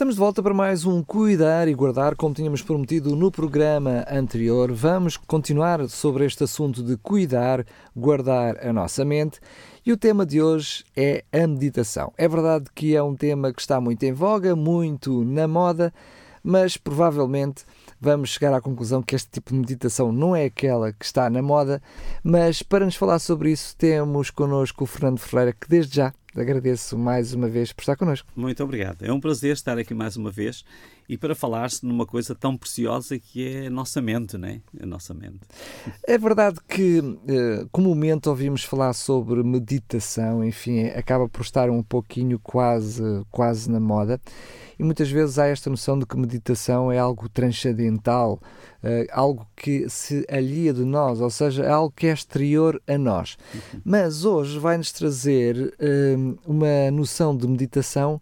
Estamos de volta para mais um Cuidar e Guardar, como tínhamos prometido no programa anterior. Vamos continuar sobre este assunto de cuidar, guardar a nossa mente. E o tema de hoje é a meditação. É verdade que é um tema que está muito em voga, muito na moda, mas provavelmente vamos chegar à conclusão que este tipo de meditação não é aquela que está na moda. Mas para nos falar sobre isso, temos connosco o Fernando Ferreira, que desde já agradeço mais uma vez por estar connosco. Muito obrigado. É um prazer estar aqui mais uma vez e para falar-se numa coisa tão preciosa que é a nossa mente, não é? A nossa mente. É verdade que eh, comumente ouvimos falar sobre meditação, enfim, acaba por estar um pouquinho quase, quase na moda. E muitas vezes há esta noção de que meditação é algo transcendental, uh, algo que se alia de nós, ou seja, é algo que é exterior a nós. Uhum. Mas hoje vai-nos trazer uh, uma noção de meditação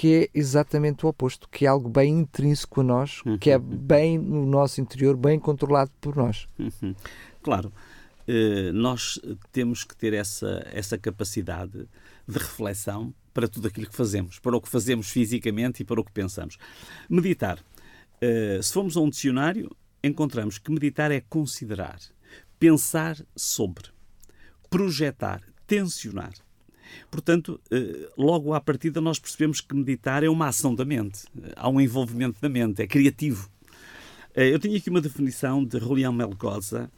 que é exatamente o oposto, que é algo bem intrínseco a nós, uhum. que é bem no nosso interior, bem controlado por nós. Uhum. Claro, uh, nós temos que ter essa, essa capacidade de reflexão para tudo aquilo que fazemos, para o que fazemos fisicamente e para o que pensamos. Meditar. Uh, se formos a um dicionário, encontramos que meditar é considerar, pensar sobre, projetar, tensionar. Portanto, uh, logo à partida, nós percebemos que meditar é uma ação da mente, há um envolvimento da mente, é criativo. Uh, eu tenho aqui uma definição de Julian Melgoza,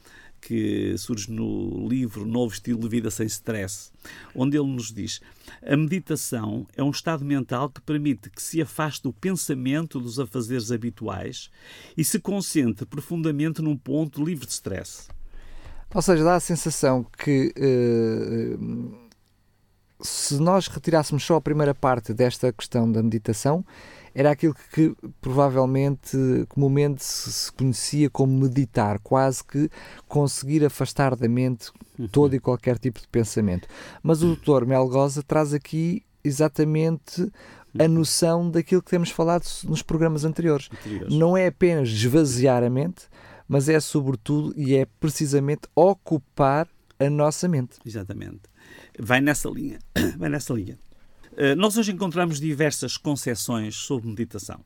que surge no livro Novo Estilo de Vida Sem Stress, onde ele nos diz: a meditação é um estado mental que permite que se afaste do pensamento dos afazeres habituais e se concentre profundamente num ponto livre de stress. Ou seja, dá a sensação que uh, se nós retirássemos só a primeira parte desta questão da meditação, era aquilo que provavelmente comumente se conhecia como meditar, quase que conseguir afastar da mente uhum. todo e qualquer tipo de pensamento. Mas o Dr. Melgoza traz aqui exatamente a uhum. noção daquilo que temos falado nos programas anteriores. anteriores. Não é apenas esvaziar a mente, mas é sobretudo e é precisamente ocupar a nossa mente. Exatamente. Vai nessa linha. Vai nessa linha. Eh, nós hoje encontramos diversas concepções sobre meditação.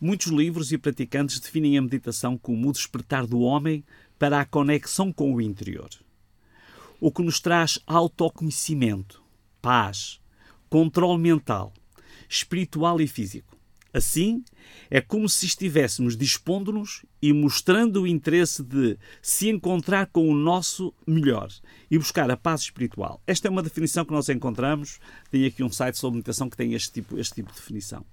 Muitos livros e praticantes definem a meditação como o despertar do homem para a conexão com o interior. O que nos traz autoconhecimento, paz, controle mental, espiritual e físico. Assim, é como se estivéssemos dispondo-nos e mostrando o interesse de se encontrar com o nosso melhor e buscar a paz espiritual. Esta é uma definição que nós encontramos. Tem aqui um site sobre meditação que tem este tipo, este tipo de definição.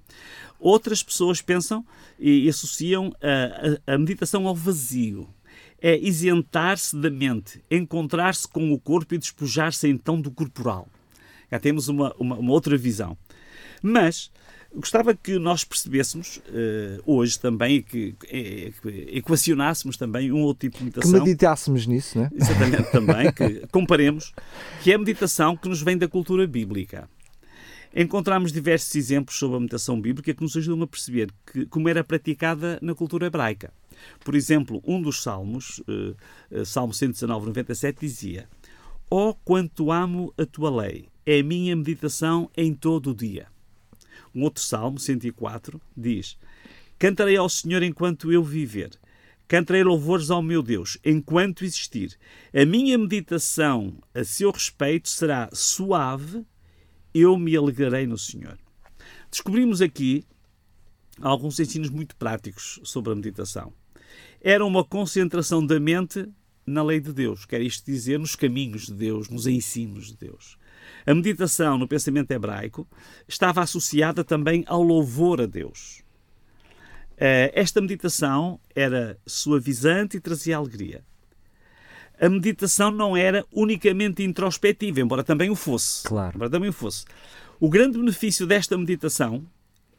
Outras pessoas pensam e associam a, a, a meditação ao vazio. É isentar-se da mente, encontrar-se com o corpo e despojar-se então do corporal. Já temos uma, uma, uma outra visão. Mas Gostava que nós percebêssemos uh, hoje também que, que, que equacionássemos também um outro tipo de meditação. Que meditássemos nisso, não é? Exatamente, também, que comparemos, que é a meditação que nos vem da cultura bíblica. Encontramos diversos exemplos sobre a meditação bíblica que nos ajudam a perceber que, como era praticada na cultura hebraica. Por exemplo, um dos salmos, uh, uh, Salmo 119, 97, dizia: Ó oh, quanto amo a tua lei, é a minha meditação em todo o dia. Um outro salmo, 104, diz: Cantarei ao Senhor enquanto eu viver. Cantarei louvores ao meu Deus enquanto existir. A minha meditação a seu respeito será suave, eu me alegrarei no Senhor. Descobrimos aqui alguns ensinos muito práticos sobre a meditação. Era uma concentração da mente na lei de Deus, quer isto dizer, nos caminhos de Deus, nos ensinos de Deus. A meditação no pensamento hebraico estava associada também ao louvor a Deus. Eh, esta meditação era suavizante e trazia alegria. A meditação não era unicamente introspectiva, embora também o fosse. Claro. Embora também o fosse. O grande benefício desta meditação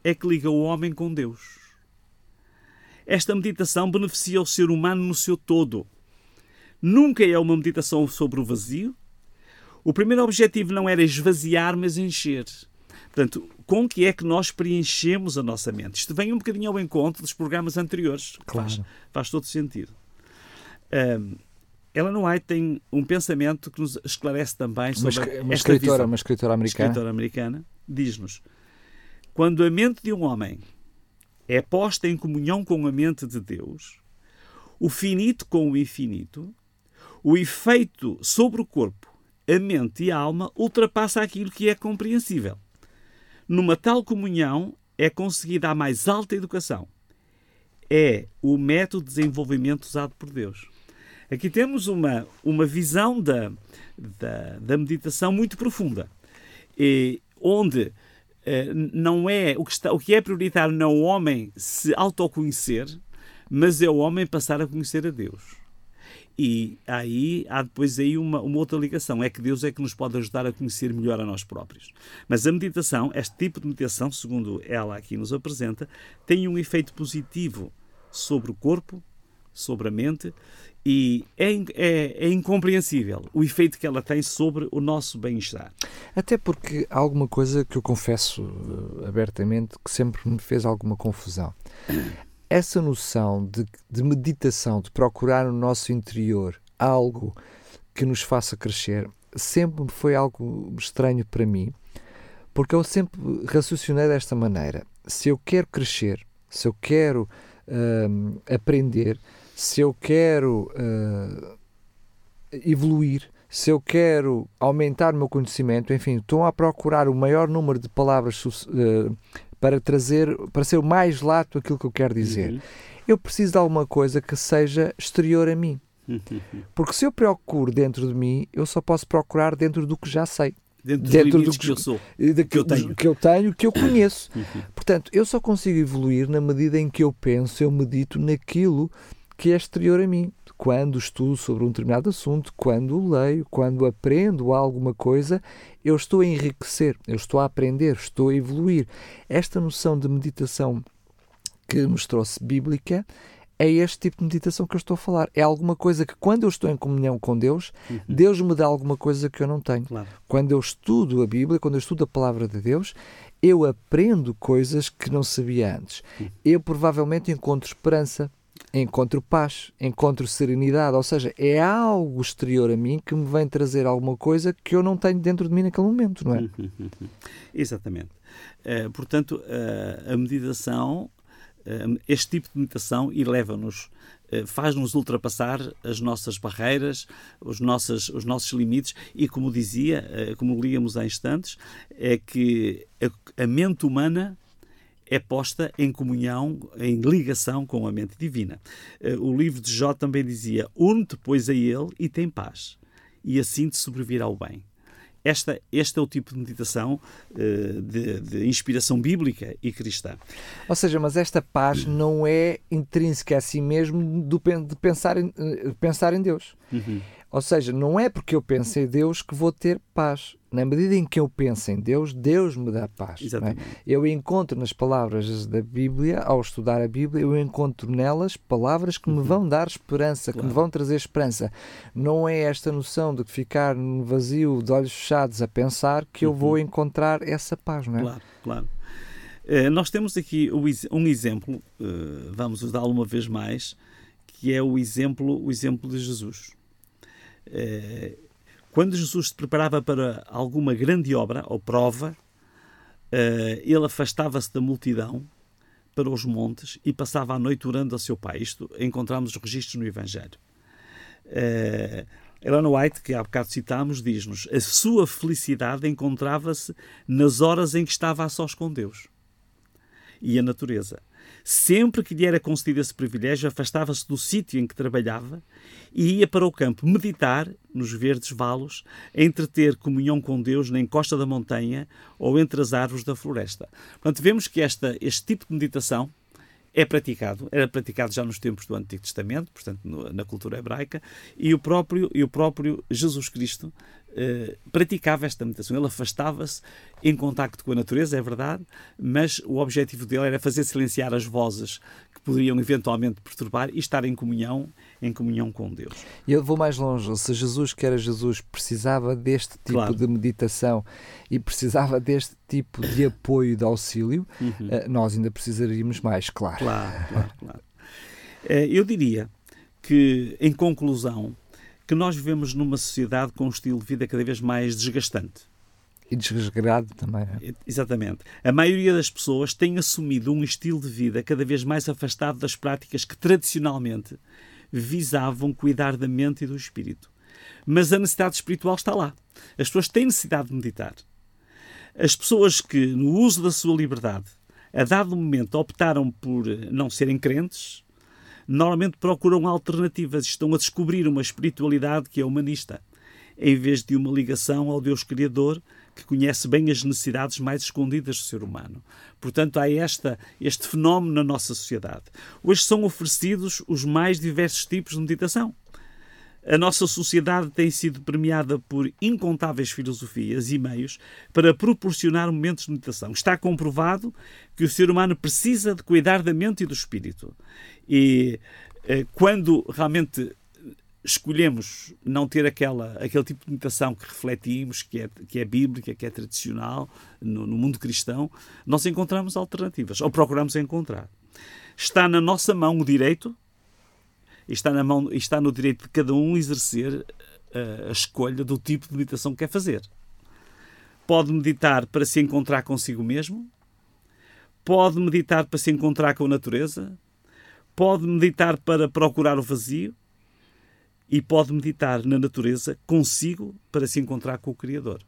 é que liga o homem com Deus. Esta meditação beneficia o ser humano no seu todo. Nunca é uma meditação sobre o vazio, o primeiro objetivo não era esvaziar, mas encher. Portanto, com que é que nós preenchemos a nossa mente? Isto vem um bocadinho ao encontro dos programas anteriores. Claro. Faz, faz todo sentido. Um, Ellen White tem um pensamento que nos esclarece também sobre uma, uma esta escritora, visão. uma escritora americana. Uma escritora americana diz-nos: quando a mente de um homem é posta em comunhão com a mente de Deus, o finito com o infinito, o efeito sobre o corpo, a mente e a alma ultrapassa aquilo que é compreensível. Numa tal comunhão é conseguida a mais alta educação. É o método de desenvolvimento usado por Deus. Aqui temos uma, uma visão da, da, da meditação muito profunda, e, onde eh, não é o que, está, o que é prioritário não é o homem se autoconhecer, mas é o homem passar a conhecer a Deus. E aí há depois aí uma, uma outra ligação, é que Deus é que nos pode ajudar a conhecer melhor a nós próprios. Mas a meditação, este tipo de meditação, segundo ela aqui nos apresenta, tem um efeito positivo sobre o corpo, sobre a mente e é, é, é, incompreensível o efeito que ela tem sobre o nosso bem-estar. Até porque há alguma coisa que eu confesso uh, abertamente que sempre me fez alguma confusão. Essa noção de, de meditação, de procurar no nosso interior algo que nos faça crescer, sempre foi algo estranho para mim, porque eu sempre raciocinei desta maneira: se eu quero crescer, se eu quero uh, aprender, se eu quero uh, evoluir, se eu quero aumentar o meu conhecimento, enfim, estou a procurar o maior número de palavras uh, para trazer, para ser o mais lato aquilo que eu quero dizer. Uhum. Eu preciso de alguma coisa que seja exterior a mim. Uhum. Porque se eu procuro dentro de mim, eu só posso procurar dentro do que já sei. Dentro, dentro do que, que, eu sou, de, que eu tenho, que eu tenho, que eu conheço. Uhum. Portanto, eu só consigo evoluir na medida em que eu penso, eu medito naquilo que é exterior a mim. Quando estudo sobre um determinado assunto, quando leio, quando aprendo alguma coisa, eu estou a enriquecer, eu estou a aprender, estou a evoluir. Esta noção de meditação que nos trouxe bíblica é este tipo de meditação que eu estou a falar. É alguma coisa que, quando eu estou em comunhão com Deus, uhum. Deus me dá alguma coisa que eu não tenho. Claro. Quando eu estudo a Bíblia, quando eu estudo a palavra de Deus, eu aprendo coisas que não sabia antes. Uhum. Eu provavelmente encontro esperança, encontro paz, encontro serenidade, ou seja, é algo exterior a mim que me vem trazer alguma coisa que eu não tenho dentro de mim naquele momento, não é? Exatamente. Uh, portanto, uh, a meditação, uh, este tipo de meditação, eleva-nos, faz-nos ultrapassar as nossas barreiras, os nossos, os nossos limites e, como dizia, como líamos há instantes, é que a, a mente humana é posta em comunhão, em ligação com a mente divina. Eh, o livro de Jó também dizia: Une-te, pois, a ele e tem paz, e assim te sobrevirá o bem. Esta, este é o tipo de meditação uh, de, de, inspiração bíblica e cristã. Ou seja, mas esta paz não é intrínseca a si mesmo de pensar em, pensar em Deus. Uhum. Ou seja, não é porque eu penso em Deus que vou ter paz. Na medida em que eu penso em Deus, Deus me dá paz. É? Eu encontro nas palavras da Bíblia, ao estudar a Bíblia, eu encontro nelas palavras que uhum. me vão dar esperança, claro. que me vão trazer esperança. Não é esta noção de ficar no vazio, de olhos fechados, a pensar que eu vou uhum. encontrar essa paz, não é? Claro, claro. Uh, nós temos aqui um exemplo, uh, vamos usá-lo uma vez mais, que é o exemplo, o exemplo de Jesus. Eh, quando Jesus se preparava para alguma grande obra ou prova, eh, ele afastava-se da multidão para os montes e passava a noite orando a seu pai. Isto encontramos os registros no Evangelho. Uh, White, que há bocado citámos, diz-nos a sua felicidade encontrava-se nas horas em que estava a sós com Deus e a natureza. Sempre que lhe era concedido esse privilégio, afastava-se do sítio em que trabalhava e ia para o campo meditar nos verdes valos, entreter comunhão com Deus na encosta da montanha ou entre as árvores da floresta. Portanto, vemos que esta, este tipo de meditação é praticado, era praticado já nos tempos do Antigo Testamento, portanto no, na cultura hebraica, e o próprio, e o próprio Jesus Cristo eh, praticava esta meditação. Ele afastava-se em contacto com a natureza, é verdade, mas o objetivo dele era fazer silenciar as vozes que poderiam eventualmente perturbar e estar em comunhão, em comunhão com Deus. E eu vou mais longe. Se Jesus, que era Jesus, precisava deste tipo claro. de meditação e precisava deste tipo de apoio, de auxílio, uhum. Eh, nós ainda precisaríamos mais, claro. Claro, claro, claro. Eh, eu diria que, em conclusão, que nós vivemos numa sociedade com um estilo de vida cada vez mais desgastante. E desresgrado também. É? Exatamente. A maioria das pessoas tem assumido um estilo de vida cada vez mais afastado das práticas que tradicionalmente visavam cuidar da mente e do espírito. Mas a necessidade espiritual está lá. As pessoas têm necessidade de meditar. As pessoas que, no uso da sua liberdade, a dado momento optaram por não serem crentes, normalmente procuram alternativas, estão a descobrir uma espiritualidade que é humanista, em vez de uma ligação ao Deus Criador que conhece bem as necessidades mais escondidas do ser humano. Portanto, há esta, este fenómeno na nossa sociedade. Hoje são oferecidos os mais diversos tipos de meditação. A nossa sociedade tem sido premiada por incontáveis filosofias e meios para proporcionar momentos de meditação. Está comprovado que o ser humano precisa de cuidar da mente e do espírito. E eh, quando realmente escolhemos não ter aquela, aquele tipo de meditação que refletimos, que é, que é bíblica, que é tradicional no, no mundo cristão, nós encontramos alternativas, ou procuramos encontrar. Está na nossa mão o direito está, na mão, está no direito de cada um exercer a, eh, a escolha do tipo de meditação que quer fazer. Pode meditar para se encontrar consigo mesmo, pode meditar para se encontrar com a natureza, pode meditar para procurar o vazio e pode meditar na natureza consigo para se encontrar com o Criador.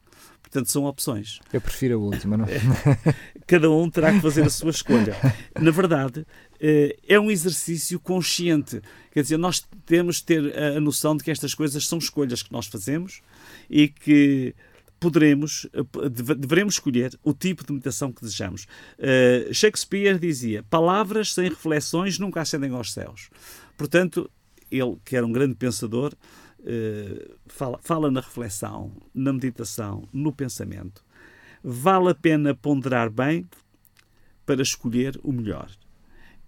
Portanto, são opções. Eu prefiro a última, não? Cada um terá que fazer a sua escolha. Na verdade, eh, é um exercício consciente. Quer dizer, nós temos de ter a noção de que estas coisas são escolhas que nós fazemos e que poderemos, eh, devemos escolher o tipo de meditação que desejamos. Eh, Shakespeare dizia: palavras sem reflexões nunca ascendem aos céus. Portanto, ele, que era um grande pensador, fala, fala na reflexão, na meditação, no pensamento. Vale a pena ponderar bem para escolher o melhor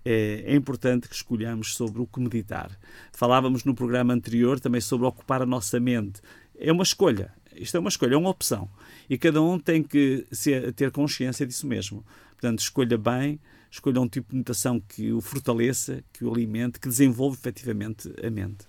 é, é, importante que escolhamos sobre o que meditar. Falávamos no programa anterior também sobre ocupar a nossa mente. É uma escolha. Isto é uma escolha, é uma opção. E cada um tem que ser, ter consciência disso mesmo. Portanto, escolha bem, escolha um tipo de meditação que o fortaleça, que o alimente, que desenvolva efetivamente a mente.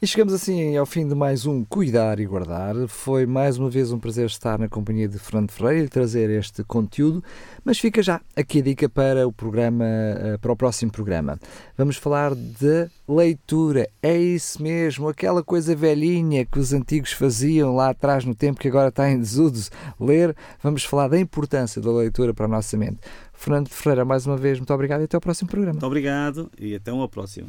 E chegamos assim ao fim de mais um Cuidar e Guardar. Foi mais uma vez um prazer estar na companhia de Fernando Ferreira e trazer este conteúdo, mas fica já aqui a dica para o programa, eh, para o próximo programa. Vamos falar de leitura. É isso mesmo, aquela coisa velhinha que os antigos faziam lá atrás no tempo que agora está em desuso. Ler. Vamos falar da importância da leitura para a nossa mente. Fernando Ferreira, mais uma vez, muito obrigado e até ao próximo programa. Muito obrigado e até uma próxima.